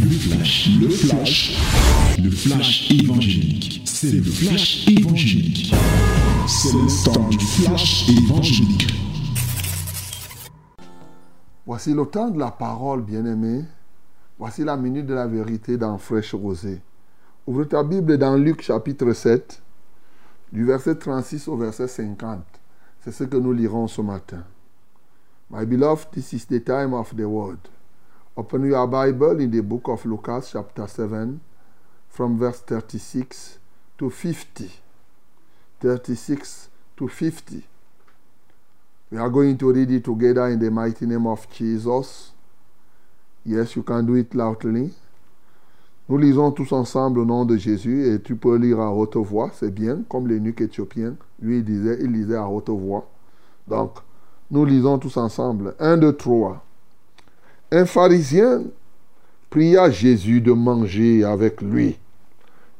Le flash, le flash, le flash évangélique. C'est le flash évangélique. C'est le temps du flash évangélique. Voici le temps de la parole, bien-aimé. Voici la minute de la vérité dans Fraîche Rosée. Ouvre ta Bible dans Luc chapitre 7, du verset 36 au verset 50. C'est ce que nous lirons ce matin. My beloved, this is the time of the word. Open your Bible in the book of Lucas, chapter 7, from verse 36 to 50. 36 to 50. We are going to read it together in the mighty name of Jesus. Yes, you can do it loudly. Nous lisons tous ensemble au nom de Jésus et tu peux lire à haute voix, c'est bien, comme l'énuque éthiopien. Lui, il disait, il lisait à haute voix. Donc, nous lisons tous ensemble. 1, 2, 3. Un pharisien pria Jésus de manger avec lui.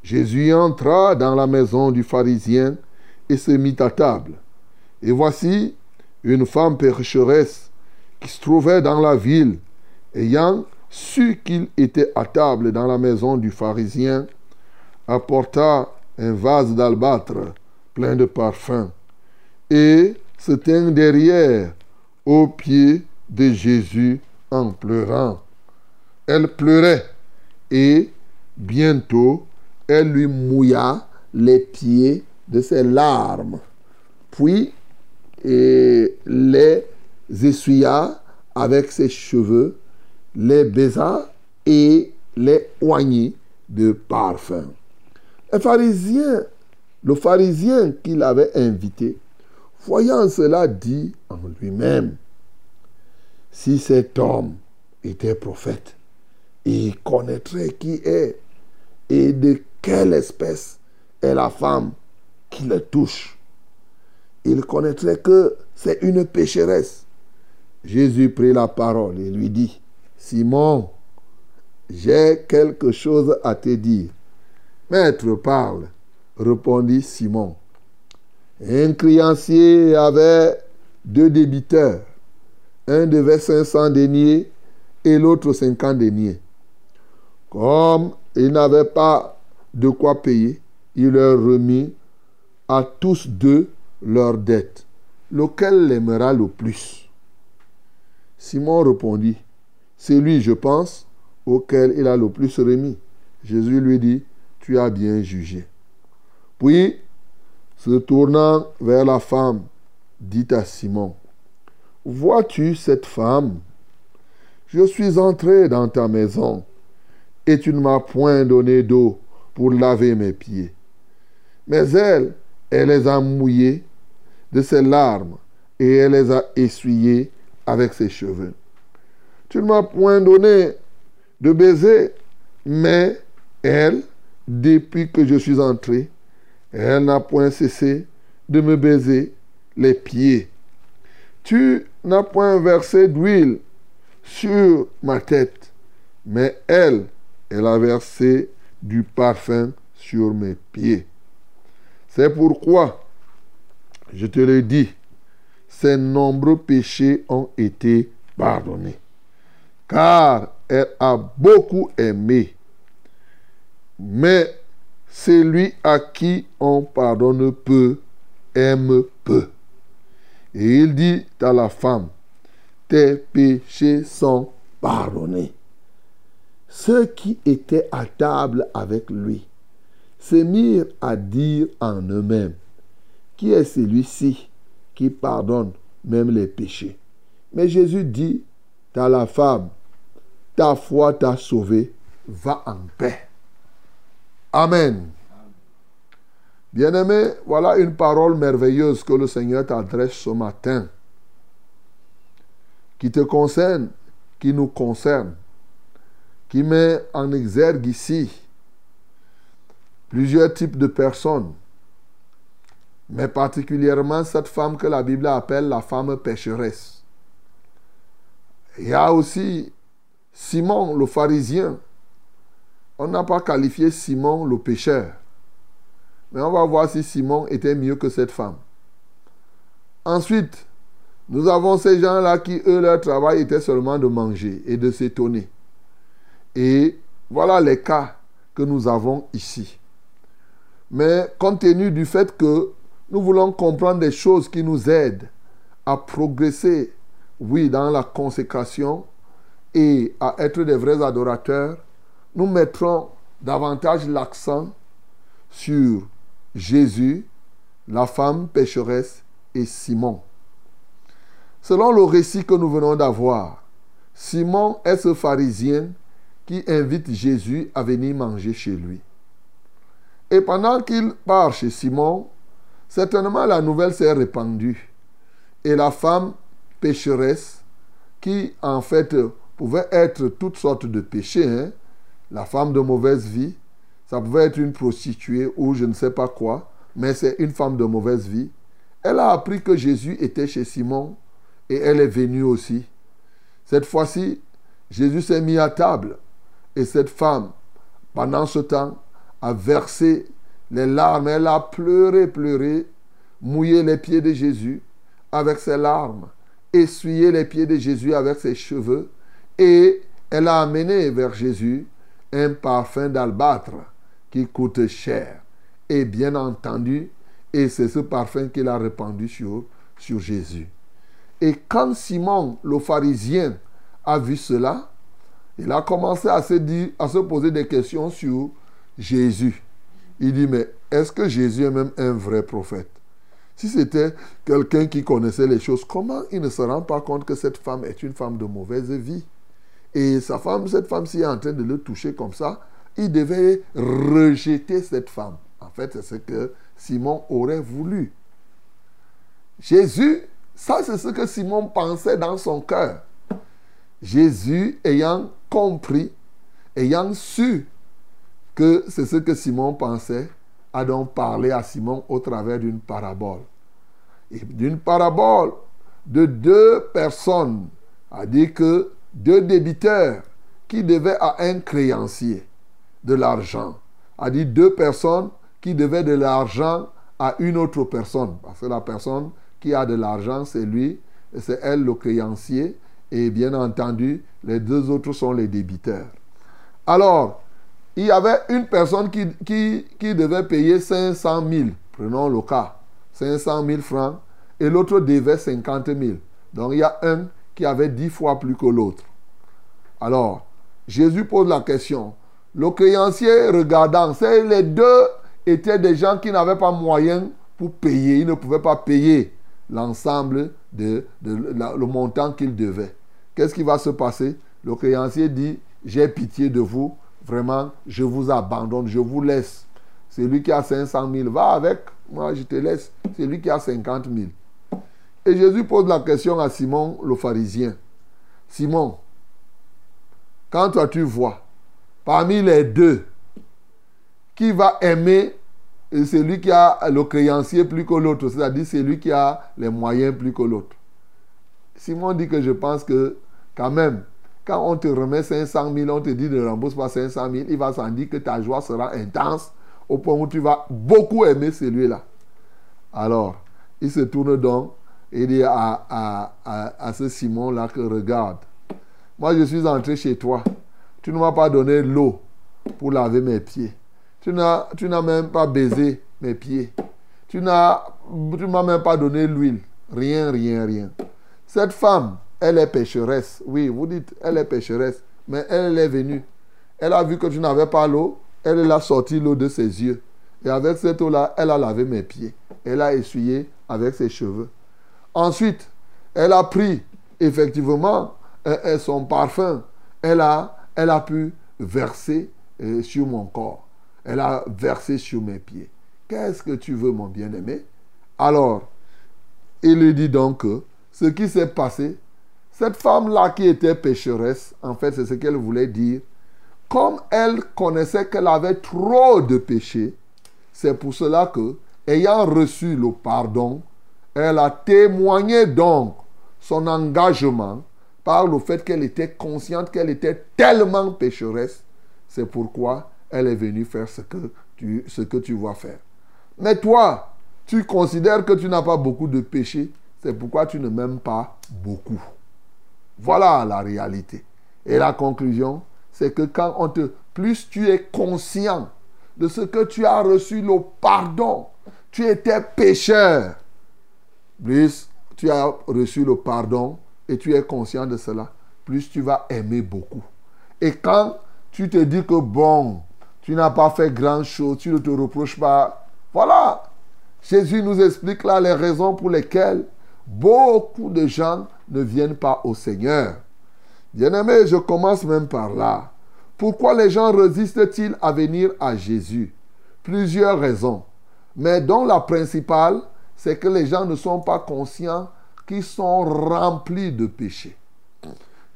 Jésus entra dans la maison du pharisien et se mit à table. Et voici une femme pécheresse qui se trouvait dans la ville, ayant su qu'il était à table dans la maison du pharisien, apporta un vase d'albâtre plein de parfums et se tint derrière aux pieds de Jésus en pleurant. Elle pleurait et bientôt elle lui mouilla les pieds de ses larmes, puis et les essuya avec ses cheveux, les baisa et les oignit de parfum. Un pharisien, le pharisien qui l'avait invité, voyant cela, dit en lui-même, si cet homme était prophète, il connaîtrait qui est et de quelle espèce est la femme qui le touche. Il connaîtrait que c'est une pécheresse. Jésus prit la parole et lui dit, Simon, j'ai quelque chose à te dire. Maître, parle, répondit Simon. Un créancier avait deux débiteurs. Un devait 500 deniers et l'autre 50 deniers. Comme il n'avait pas de quoi payer, il leur remit à tous deux leurs dettes. Lequel l'aimera le plus Simon répondit, c'est lui, je pense, auquel il a le plus remis. Jésus lui dit, tu as bien jugé. Puis, se tournant vers la femme, dit à Simon, Vois-tu cette femme? Je suis entré dans ta maison et tu ne m'as point donné d'eau pour laver mes pieds. Mais elle, elle les a mouillés de ses larmes et elle les a essuyés avec ses cheveux. Tu ne m'as point donné de baiser, mais elle, depuis que je suis entré, elle n'a point cessé de me baiser les pieds. Tu n'as point versé d'huile sur ma tête, mais elle, elle a versé du parfum sur mes pieds. C'est pourquoi, je te le dis, ses nombreux péchés ont été pardonnés. Car elle a beaucoup aimé. Mais celui à qui on pardonne peu aime peu. Et il dit à la femme, tes péchés sont pardonnés. Ceux qui étaient à table avec lui se mirent à dire en eux-mêmes, qui est celui-ci qui pardonne même les péchés Mais Jésus dit à la femme, ta foi t'a sauvé, va en paix. Amen. Bien-aimé, voilà une parole merveilleuse que le Seigneur t'adresse ce matin, qui te concerne, qui nous concerne, qui met en exergue ici plusieurs types de personnes, mais particulièrement cette femme que la Bible appelle la femme pécheresse. Il y a aussi Simon le pharisien. On n'a pas qualifié Simon le pécheur. Mais on va voir si Simon était mieux que cette femme. Ensuite, nous avons ces gens-là qui, eux, leur travail était seulement de manger et de s'étonner. Et voilà les cas que nous avons ici. Mais compte tenu du fait que nous voulons comprendre des choses qui nous aident à progresser, oui, dans la consécration et à être des vrais adorateurs, nous mettrons davantage l'accent sur Jésus, la femme pécheresse et Simon. Selon le récit que nous venons d'avoir, Simon est ce pharisien qui invite Jésus à venir manger chez lui. Et pendant qu'il part chez Simon, certainement la nouvelle s'est répandue. Et la femme pécheresse, qui en fait pouvait être toutes sortes de péchés, hein, la femme de mauvaise vie, ça pouvait être une prostituée ou je ne sais pas quoi, mais c'est une femme de mauvaise vie. Elle a appris que Jésus était chez Simon et elle est venue aussi. Cette fois-ci, Jésus s'est mis à table et cette femme, pendant ce temps, a versé les larmes. Elle a pleuré, pleuré, mouillé les pieds de Jésus avec ses larmes, essuyé les pieds de Jésus avec ses cheveux et elle a amené vers Jésus un parfum d'albâtre qui coûte cher. Et bien entendu, et c'est ce parfum qu'il a répandu sur, sur Jésus. Et quand Simon, le pharisien, a vu cela, il a commencé à se, dire, à se poser des questions sur Jésus. Il dit, mais est-ce que Jésus est même un vrai prophète? Si c'était quelqu'un qui connaissait les choses, comment il ne se rend pas compte que cette femme est une femme de mauvaise vie? Et sa femme, cette femme-ci est en train de le toucher comme ça, il devait rejeter cette femme. En fait, c'est ce que Simon aurait voulu. Jésus, ça c'est ce que Simon pensait dans son cœur. Jésus ayant compris, ayant su que c'est ce que Simon pensait, a donc parlé à Simon au travers d'une parabole. Et d'une parabole de deux personnes, a dit que deux débiteurs qui devaient à un créancier de l'argent. A dit deux personnes qui devaient de l'argent à une autre personne. Parce que la personne qui a de l'argent, c'est lui, c'est elle le créancier. Et bien entendu, les deux autres sont les débiteurs. Alors, il y avait une personne qui, qui, qui devait payer 500 000, prenons le cas, 500 000 francs, et l'autre devait 50 000. Donc il y a un qui avait 10 fois plus que l'autre. Alors, Jésus pose la question. Le créancier regardant, les deux étaient des gens qui n'avaient pas moyen pour payer. Ils ne pouvaient pas payer l'ensemble de, le montant qu'ils devaient. Qu'est-ce qui va se passer? Le créancier dit, j'ai pitié de vous, vraiment, je vous abandonne, je vous laisse. C'est lui qui a 500 000, va avec, moi je te laisse. C'est lui qui a 50 000. Et Jésus pose la question à Simon le pharisien. Simon, quand toi tu vois, parmi les deux, qui va aimer celui qui a le créancier plus que l'autre, c'est-à-dire celui qui a les moyens plus que l'autre. Simon dit que je pense que quand même, quand on te remet 500 000, on te dit ne rembourse pas 500 000, il va s'en dire que ta joie sera intense au point où tu vas beaucoup aimer celui-là. Alors, il se tourne donc et dit à, à, à, ce Simon-là que regarde, moi je suis entré chez toi, tu ne m'as pas donné l'eau pour laver mes pieds. Tu n'as, même pas baisé mes pieds. Tu n'as, m'as même pas donné l'huile. Rien, rien, rien. Cette femme, elle est pécheresse. Oui, vous dites, elle est pécheresse. Mais elle est venue. Elle a vu que tu n'avais pas l'eau. Elle a sorti l'eau de ses yeux. Et avec cette eau-là, elle a lavé mes pieds. Elle a essuyé avec ses cheveux. Ensuite, elle a pris effectivement son parfum. Elle a, elle a pu verser euh, sur mon corps. Elle a versé sur mes pieds. Qu'est-ce que tu veux, mon bien-aimé? Alors, il lui dit donc que ce qui s'est passé, cette femme-là qui était pécheresse, en fait, c'est ce qu'elle voulait dire. Comme elle connaissait qu'elle avait trop de péchés, c'est pour cela que, ayant reçu le pardon, elle a témoigné donc son engagement par le fait qu'elle était consciente qu'elle était tellement pécheresse. C'est pourquoi elle est venue faire ce que tu, ce vas faire. Mais toi, tu considères que tu n'as pas beaucoup de péchés. C'est pourquoi tu ne m'aimes pas beaucoup. Voilà la réalité. Et la conclusion, c'est que quand on te plus tu es conscient de ce que tu as reçu le pardon. Tu étais pécheur. Plus tu as reçu le pardon et tu es conscient de cela, plus tu vas aimer beaucoup. Et quand tu te dis que bon, tu n'as pas fait grand chose, tu ne te reproches pas. Voilà. Jésus nous explique là les raisons pour lesquelles beaucoup de gens ne viennent pas au Seigneur. Bien-aimé, je commence même par là. Pourquoi les gens résistent-ils à venir à Jésus? Plusieurs raisons. Mais dont la principale, c'est que les gens ne sont pas conscients qu'ils sont remplis de péchés,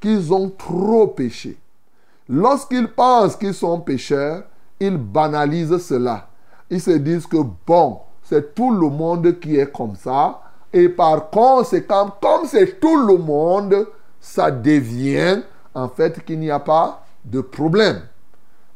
qu'ils ont trop péché. Lorsqu'ils pensent qu'ils sont pécheurs, ils banalisent cela. Ils se disent que bon, c'est tout le monde qui est comme ça. Et par conséquent, comme c'est tout le monde, ça devient en fait qu'il n'y a pas de problème.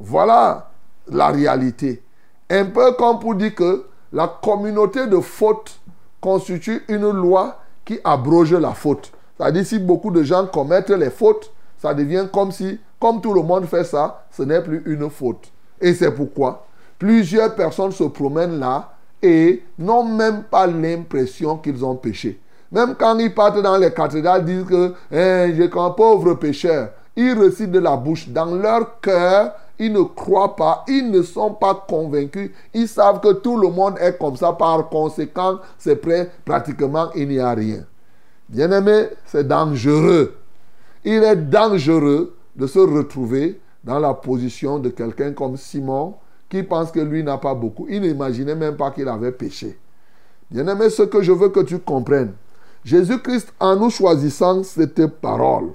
Voilà la réalité. Un peu comme pour dire que la communauté de faute constitue une loi qui abroge la faute. C'est-à-dire si beaucoup de gens commettent les fautes, ça devient comme si, comme tout le monde fait ça, ce n'est plus une faute. Et c'est pourquoi plusieurs personnes se promènent là et n'ont même pas l'impression qu'ils ont péché. Même quand ils partent dans les cathédrales, disent que eh, je suis un pauvre pécheur. Ils récitent de la bouche. Dans leur cœur, ils ne croient pas, ils ne sont pas convaincus. Ils savent que tout le monde est comme ça. Par conséquent, c'est prêt, pratiquement, il n'y a rien. Bien aimé, c'est dangereux. Il est dangereux de se retrouver dans la position de quelqu'un comme Simon qui pense que lui n'a pas beaucoup. Il n'imaginait même pas qu'il avait péché. Bien-aimé, ce que je veux que tu comprennes, Jésus-Christ, en nous choisissant cette parole,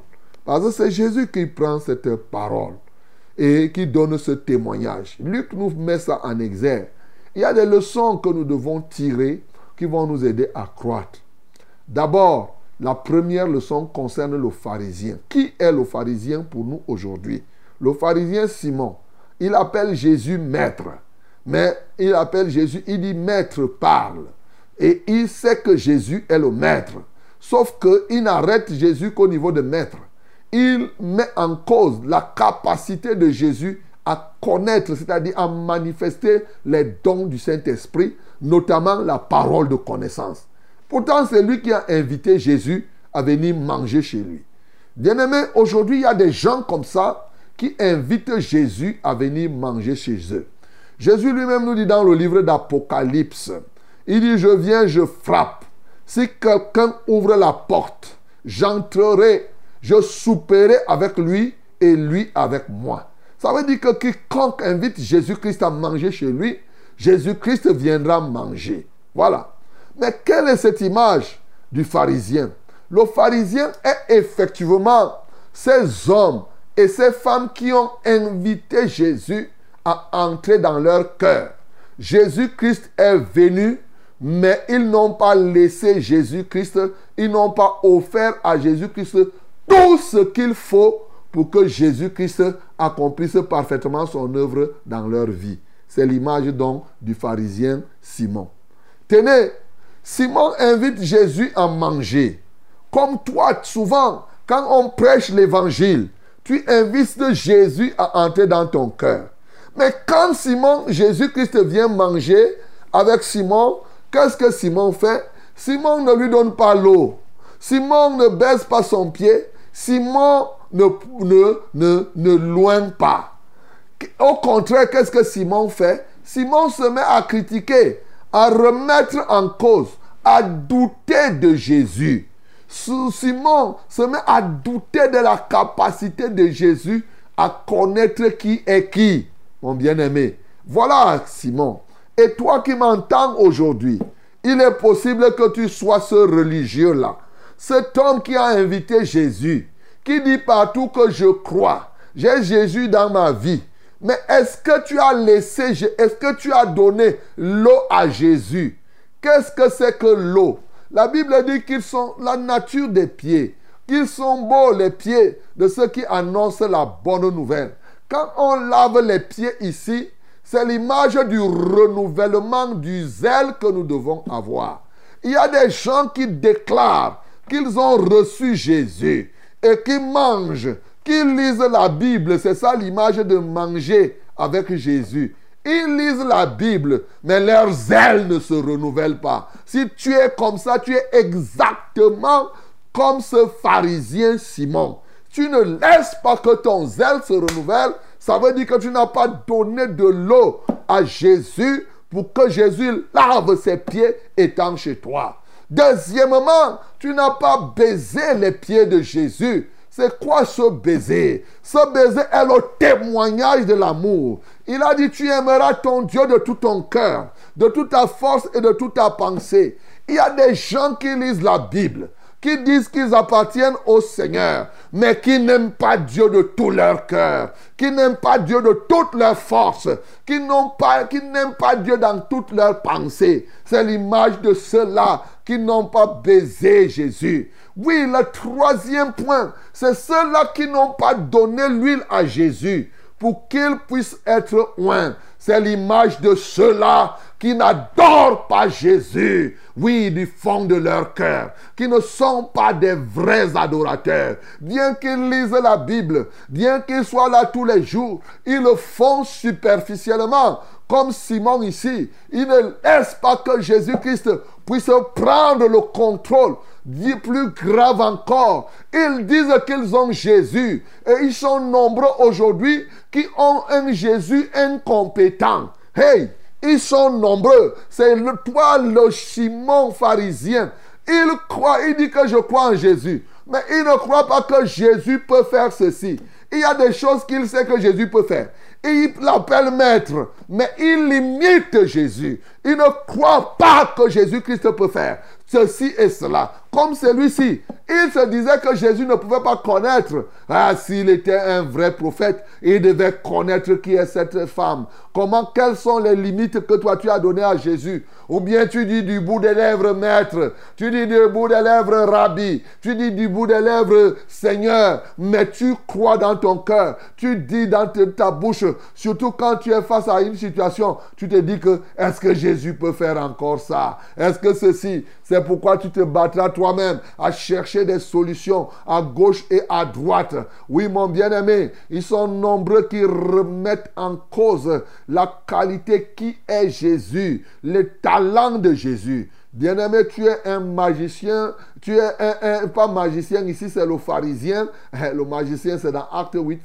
parce que c'est Jésus qui prend cette parole et qui donne ce témoignage. Luc nous met ça en exergue. Il y a des leçons que nous devons tirer qui vont nous aider à croître. D'abord, la première leçon concerne le pharisien. Qui est le pharisien pour nous aujourd'hui? Le pharisien Simon. Il appelle Jésus maître. Mais il appelle Jésus, il dit maître parle. Et il sait que Jésus est le maître. Sauf qu'il n'arrête Jésus qu'au niveau de maître. Il met en cause la capacité de Jésus à connaître, c'est-à-dire à manifester les dons du Saint-Esprit, notamment la parole de connaissance. Pourtant, c'est lui qui a invité Jésus à venir manger chez lui. Bien-aimé, aujourd'hui, il y a des gens comme ça qui invitent Jésus à venir manger chez eux. Jésus lui-même nous dit dans le livre d'Apocalypse, il dit, je viens, je frappe. Si quelqu'un ouvre la porte, j'entrerai, je souperai avec lui et lui avec moi. Ça veut dire que quiconque invite Jésus-Christ à manger chez lui, Jésus-Christ viendra manger. Voilà. Mais quelle est cette image du pharisien? Le pharisien est effectivement ces hommes et ces femmes qui ont invité Jésus à entrer dans leur cœur. Jésus-Christ est venu, mais ils n'ont pas laissé Jésus-Christ, ils n'ont pas offert à Jésus-Christ tout ce qu'il faut pour que Jésus-Christ accomplisse parfaitement son œuvre dans leur vie. C'est l'image donc du pharisien Simon. Tenez, Simon invite Jésus à manger. Comme toi, souvent, quand on prêche l'évangile, tu invites Jésus à entrer dans ton cœur. Mais quand Simon, Jésus-Christ vient manger avec Simon, qu'est-ce que Simon fait? Simon ne lui donne pas l'eau. Simon ne baisse pas son pied. Simon ne, ne, ne, pas. Au contraire, qu'est-ce que Simon fait? Simon se met à critiquer, à remettre en cause, à douter de Jésus. Simon se met à douter de la capacité de Jésus à connaître qui est qui, mon bien-aimé. Voilà Simon. Et toi qui m'entends aujourd'hui, il est possible que tu sois ce religieux-là. Cet homme qui a invité Jésus, qui dit partout que je crois, j'ai Jésus dans ma vie. Mais est-ce que tu as laissé, est-ce que tu as donné l'eau à Jésus? Qu'est-ce que c'est que l'eau? La Bible dit qu'ils sont la nature des pieds. Qu'ils sont beaux les pieds de ceux qui annoncent la bonne nouvelle. Quand on lave les pieds ici, c'est l'image du renouvellement du zèle que nous devons avoir. Il y a des gens qui déclarent qu'ils ont reçu Jésus et qui mangent qu'ils lisent la Bible. C'est ça l'image de manger avec Jésus. Ils lisent la Bible, mais leurs ailes ne se renouvellent pas. Si tu es comme ça, tu es exactement comme ce pharisien Simon. Tu ne laisses pas que ton zèle se renouvelle. Ça veut dire que tu n'as pas donné de l'eau à Jésus pour que Jésus lave ses pieds étant chez toi. Deuxièmement, tu n'as pas baisé les pieds de Jésus. C'est quoi ce baiser? Ce baiser est le témoignage de l'amour. Il a dit, tu aimeras ton Dieu de tout ton cœur, de toute ta force et de toute ta pensée. Il y a des gens qui lisent la Bible, qui disent qu'ils appartiennent au Seigneur, mais qui n'aiment pas Dieu de tout leur cœur, qui n'aiment pas Dieu de toute leur force, qui n'ont pas, qui n'aiment pas Dieu dans toutes leurs pensées. C'est l'image de ceux-là n'ont pas baisé Jésus. Oui, le troisième point, c'est ceux-là qui n'ont pas donné l'huile à Jésus pour qu'il puisse être oint. C'est l'image de ceux-là qui n'adorent pas Jésus, oui, du fond de leur cœur, qui ne sont pas des vrais adorateurs. Bien qu'ils lisent la Bible, bien qu'ils soient là tous les jours, ils le font superficiellement, comme Simon ici. Ils ne laissent pas que Jésus-Christ puisse prendre le contrôle dit plus grave encore, ils disent qu'ils ont Jésus. Et ils sont nombreux aujourd'hui qui ont un Jésus incompétent. Hey, ils sont nombreux. C'est toi, le Simon pharisien. Il croit, il dit que je crois en Jésus. Mais il ne croit pas que Jésus peut faire ceci. Il y a des choses qu'il sait que Jésus peut faire. Il l'appelle maître, mais il limite Jésus. Il ne croit pas que Jésus-Christ peut faire ceci et cela. Comme celui-ci, il se disait que Jésus ne pouvait pas connaître. Ah, s'il était un vrai prophète, il devait connaître qui est cette femme. Comment, quelles sont les limites que toi tu as données à Jésus? Ou bien tu dis du bout des lèvres maître, tu dis du bout des lèvres rabbi, tu dis du bout des lèvres Seigneur, mais tu crois dans ton cœur, tu dis dans ta bouche, surtout quand tu es face à une situation, tu te dis que est-ce que Jésus peut faire encore ça? Est-ce que ceci C'est pourquoi tu te battras toi-même à chercher des solutions à gauche et à droite. Oui, mon bien-aimé, ils sont nombreux qui remettent en cause la qualité qui est Jésus, le talent de Jésus. Bien-aimé, tu es un magicien, tu es un, pas magicien, ici c'est le pharisien, le magicien c'est dans Acte 8,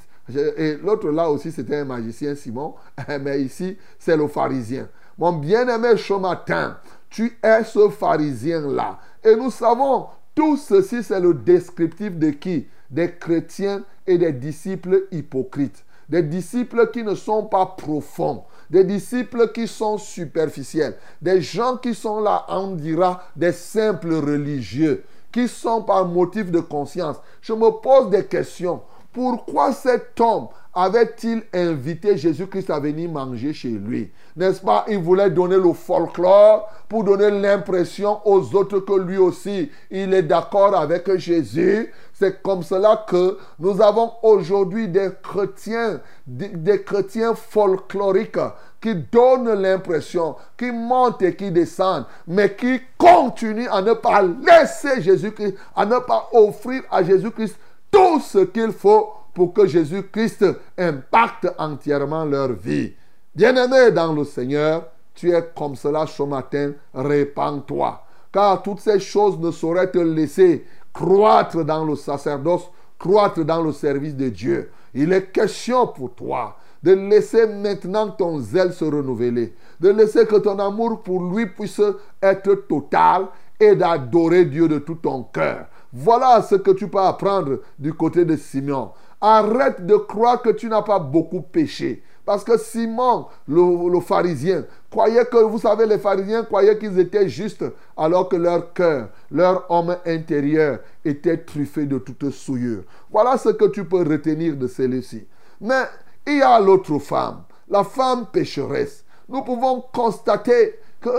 et l'autre là aussi c'était un magicien Simon, mais ici c'est le pharisien. Mon bien-aimé ce matin, tu es ce pharisien-là. Et nous savons, tout ceci c'est le descriptif de qui? Des chrétiens et des disciples hypocrites. Des disciples qui ne sont pas profonds des disciples qui sont superficiels, des gens qui sont là, on dira, des simples religieux, qui sont par motif de conscience. Je me pose des questions. Pourquoi cet homme avait-il invité Jésus-Christ à venir manger chez lui? N'est-ce pas? Il voulait donner le folklore pour donner l'impression aux autres que lui aussi, il est d'accord avec Jésus. C'est comme cela que nous avons aujourd'hui des chrétiens, des, chrétiens folkloriques qui donnent l'impression, qui montent et qui descendent, mais qui continuent à ne pas laisser Jésus-Christ, à ne pas offrir à Jésus-Christ tout ce qu'il faut pour que Jésus-Christ impacte entièrement leur vie. Bien-aimé dans le Seigneur, tu es comme cela ce matin, répands-toi. Car toutes ces choses ne sauraient te laisser croître dans le sacerdoce, croître dans le service de Dieu. Il est question pour toi de laisser maintenant ton zèle se renouveler, de laisser que ton amour pour lui puisse être total et d'adorer Dieu de tout ton cœur. Voilà ce que tu peux apprendre du côté de Simon. Arrête de croire que tu n'as pas beaucoup péché. Parce que Simon, le, pharisien, croyait que, vous savez, les pharisiens croyaient qu'ils étaient justes, alors que leur cœur, leur homme intérieur était truffé de toute souillure. Voilà ce que tu peux retenir de celui-ci. Mais il y a l'autre femme, la femme pécheresse. Nous pouvons constater que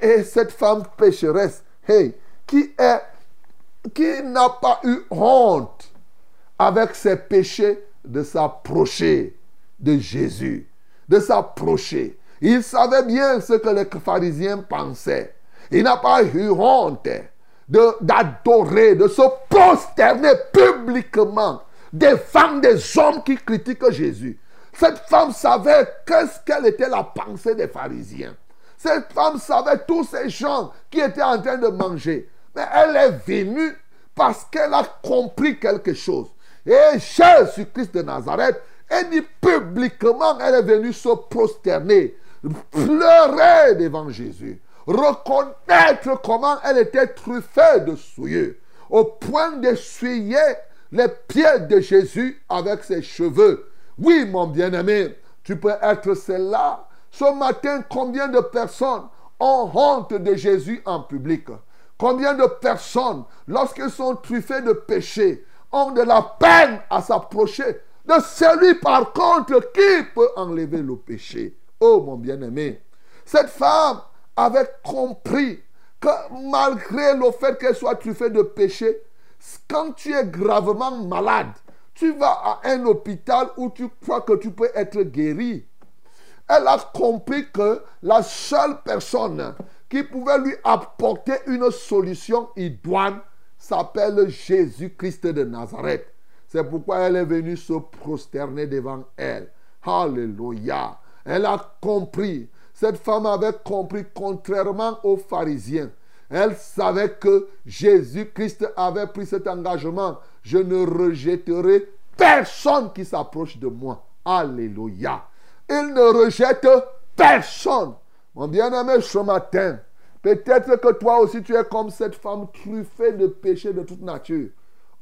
et, cette femme pécheresse, hey, qui n'a pas eu honte avec ses péchés de s'approcher de Jésus, de s'approcher. Il savait bien ce que les pharisiens pensaient. Il n'a pas eu honte d'adorer, de, se prosterner publiquement devant des hommes qui critiquent Jésus. Cette femme savait qu'est-ce qu'elle était la pensée des pharisiens. Cette femme savait tous ces gens qui étaient en train de manger. Mais elle est venue parce qu'elle a compris quelque chose. Et Jésus-Christ de Nazareth, elle dit publiquement, elle est venue se prosterner, pleurer devant Jésus, reconnaître comment elle était truffée de souillure, au point d'essuyer les pieds de Jésus avec ses cheveux. Oui, mon bien-aimé, tu peux être celle-là. Ce matin, combien de personnes ont honte de Jésus en public? Combien de personnes, lorsqu'elles sont truffées de péché, ont de la peine à s'approcher de celui par contre qui peut enlever le péché. Oh mon bien-aimé, cette femme avait compris que malgré le fait qu'elle soit truffée de péché, quand tu es gravement malade, tu vas à un hôpital où tu crois que tu peux être guéri. Elle a compris que la seule personne qui pouvait lui apporter une solution idoine s'appelle Jésus-Christ de Nazareth. C'est pourquoi elle est venue se prosterner devant elle. Alléluia. Elle a compris. Cette femme avait compris, contrairement aux pharisiens. Elle savait que Jésus-Christ avait pris cet engagement. Je ne rejetterai personne qui s'approche de moi. Alléluia. Il ne rejette personne. Mon bien-aimé, ce matin, peut-être que toi aussi tu es comme cette femme truffée de péchés de toute nature.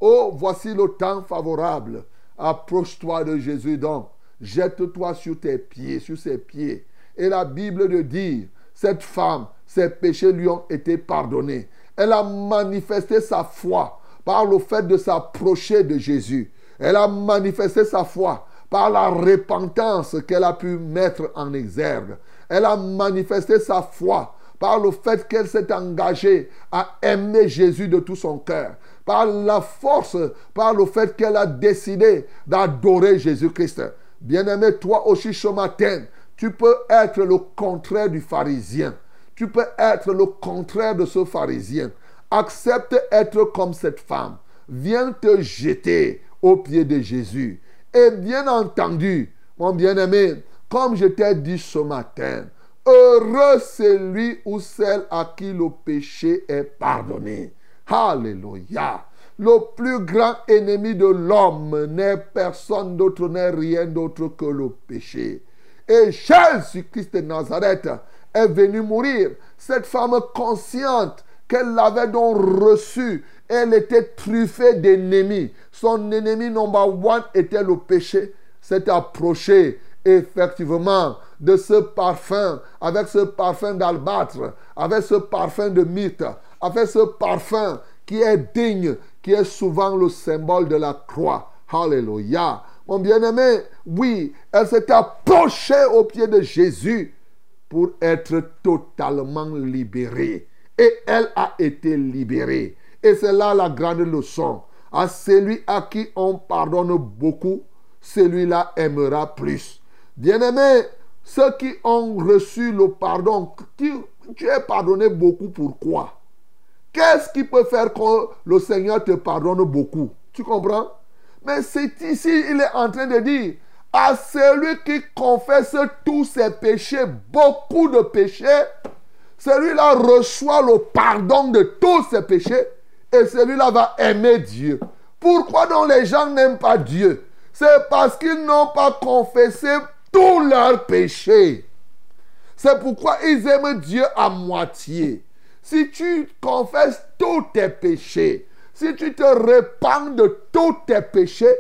Oh, voici le temps favorable. Approche-toi de Jésus donc. Jette-toi sur tes pieds, sur ses pieds. Et la Bible de dire, cette femme, ses péchés lui ont été pardonnés. Elle a manifesté sa foi par le fait de s'approcher de Jésus. Elle a manifesté sa foi par la repentance qu'elle a pu mettre en exergue. Elle a manifesté sa foi par le fait qu'elle s'est engagée à aimer Jésus de tout son cœur, par la force, par le fait qu'elle a décidé d'adorer Jésus-Christ. Bien-aimé, toi aussi ce matin, tu peux être le contraire du pharisien. Tu peux être le contraire de ce pharisien. Accepte être comme cette femme. Viens te jeter aux pieds de Jésus. Et bien entendu, mon bien-aimé, comme je t'ai dit ce matin, heureux celui ou celle à qui le péché est pardonné. Alléluia. Le plus grand ennemi de l'homme n'est personne d'autre, n'est rien d'autre que le péché. Et Jésus-Christ de Nazareth est venu mourir. Cette femme consciente qu'elle avait donc reçu, elle était truffée d'ennemis. Son ennemi number one était le péché. S'est approché effectivement de ce parfum, avec ce parfum d'albâtre, avec ce parfum de mythe, avec ce parfum qui est digne, qui est souvent le symbole de la croix. Alléluia. Mon bien-aimé, oui, elle s'est approchée au pied de Jésus pour être totalement libérée. Et elle a été libérée. Et c'est là la grande leçon. À celui à qui on pardonne beaucoup, celui-là aimera plus. Bien-aimé, ceux qui ont reçu le pardon, tu, es pardonné beaucoup, pourquoi? Qu'est-ce qui peut faire que le Seigneur te pardonne beaucoup? Tu comprends? Mais c'est ici, il est en train de dire, à celui qui confesse tous ses péchés, beaucoup de péchés, celui-là reçoit le pardon de tous ses péchés et celui-là va aimer Dieu. Pourquoi donc les gens n'aiment pas Dieu? C'est parce qu'ils n'ont pas confessé tous leurs péchés. C'est pourquoi ils aiment Dieu à moitié. Si tu confesses tous tes péchés, si tu te répands de tous tes péchés,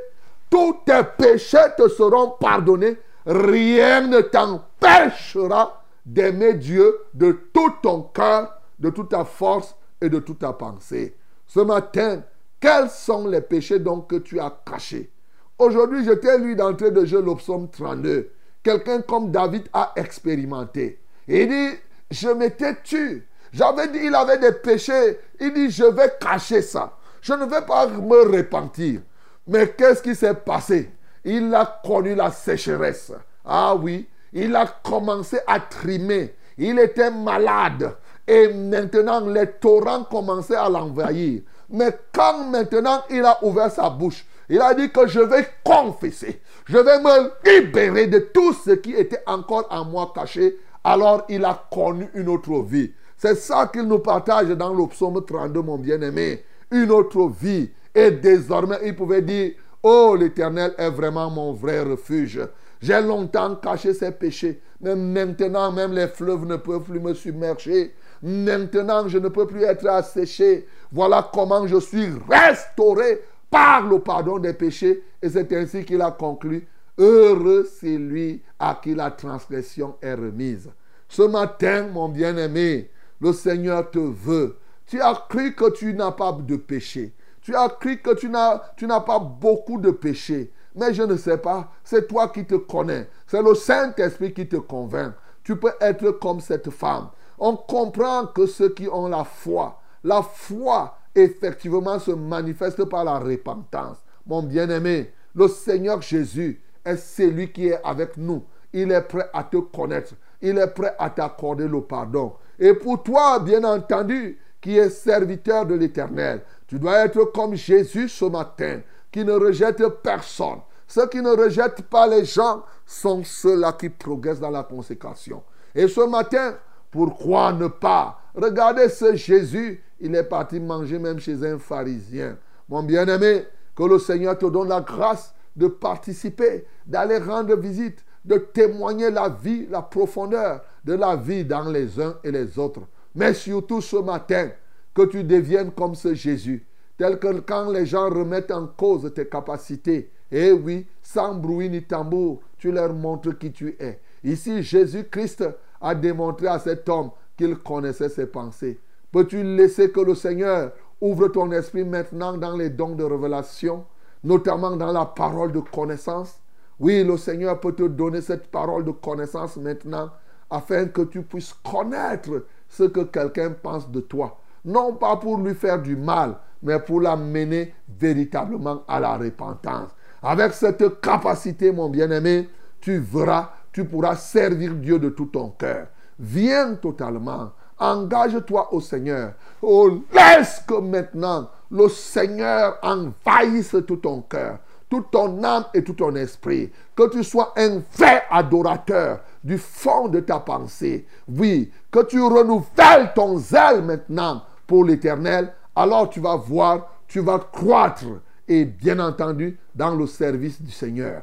tous tes péchés te seront pardonnés. Rien ne t'empêchera d'aimer Dieu de tout ton cœur, de toute ta force et de toute ta pensée. Ce matin, quels sont les péchés donc que tu as cachés? Aujourd'hui, je t'ai lu d'entrée de jeu le psaume 32. Quelqu'un comme David a expérimenté. Il dit, je m'étais tué j'avais dit, il avait des péchés. Il dit, je vais cacher ça. Je ne vais pas me repentir. Mais qu'est-ce qui s'est passé? Il a connu la sécheresse. Ah oui, il a commencé à trimer. Il était malade. Et maintenant, les torrents commençaient à l'envahir. Mais quand maintenant il a ouvert sa bouche, Il a dit que je vais confesser. Je vais me libérer de tout ce qui était encore en moi caché. Alors il a connu une autre vie. C'est ça qu'il nous partage dans le psaume 32, mon bien-aimé. Une autre vie. Et désormais, il pouvait dire, oh, l'Éternel est vraiment mon vrai refuge. J'ai longtemps caché ses péchés, mais maintenant même les fleuves ne peuvent plus me submerger. Maintenant, je ne peux plus être asséché. Voilà comment je suis restauré par le pardon des péchés. Et c'est ainsi qu'il a conclu. Heureux c'est lui à qui la transgression est remise. Ce matin, mon bien-aimé, le Seigneur te veut. Tu as cru que tu n'as pas de péché. Tu as cru que tu n'as, pas beaucoup de péché. Mais je ne sais pas. C'est toi qui te connais. C'est le Saint-Esprit qui te convainc. Tu peux être comme cette femme on comprend que ceux qui ont la foi, la foi effectivement se manifeste par la repentance. Mon bien-aimé, le Seigneur Jésus est celui qui est avec nous. Il est prêt à te connaître. Il est prêt à t'accorder le pardon. Et pour toi, bien entendu, qui es serviteur de l'Éternel, tu dois être comme Jésus ce matin, qui ne rejette personne. Ceux qui ne rejettent pas les gens sont ceux-là qui progressent dans la consécration. Et ce matin, pourquoi ne pas Regardez ce Jésus, il est parti manger même chez un pharisien. Mon bien-aimé, que le Seigneur te donne la grâce de participer, d'aller rendre visite, de témoigner la vie, la profondeur de la vie dans les uns et les autres. Mais surtout ce matin, que tu deviennes comme ce Jésus, tel que quand les gens remettent en cause tes capacités, eh oui, sans bruit ni tambour, tu leur montres qui tu es. Ici, Jésus-Christ a démontré à cet homme qu'il connaissait ses pensées. Peux-tu laisser que le Seigneur ouvre ton esprit maintenant dans les dons de révélation, notamment dans la parole de connaissance? Oui, le Seigneur peut te donner cette parole de connaissance maintenant afin que tu puisses connaître ce que quelqu'un pense de toi. Non pas pour lui faire du mal, mais pour l'amener véritablement à la repentance. Avec cette capacité, mon bien-aimé, tu verras tu pourras servir Dieu de tout ton cœur. Viens totalement. Engage-toi au Seigneur. Oh, laisse que maintenant le Seigneur envahisse tout ton cœur, toute ton âme et tout ton esprit. Que tu sois un vrai adorateur du fond de ta pensée. Oui, que tu renouvelles ton zèle maintenant pour l'éternel. Alors tu vas voir, tu vas croître et bien entendu dans le service du Seigneur.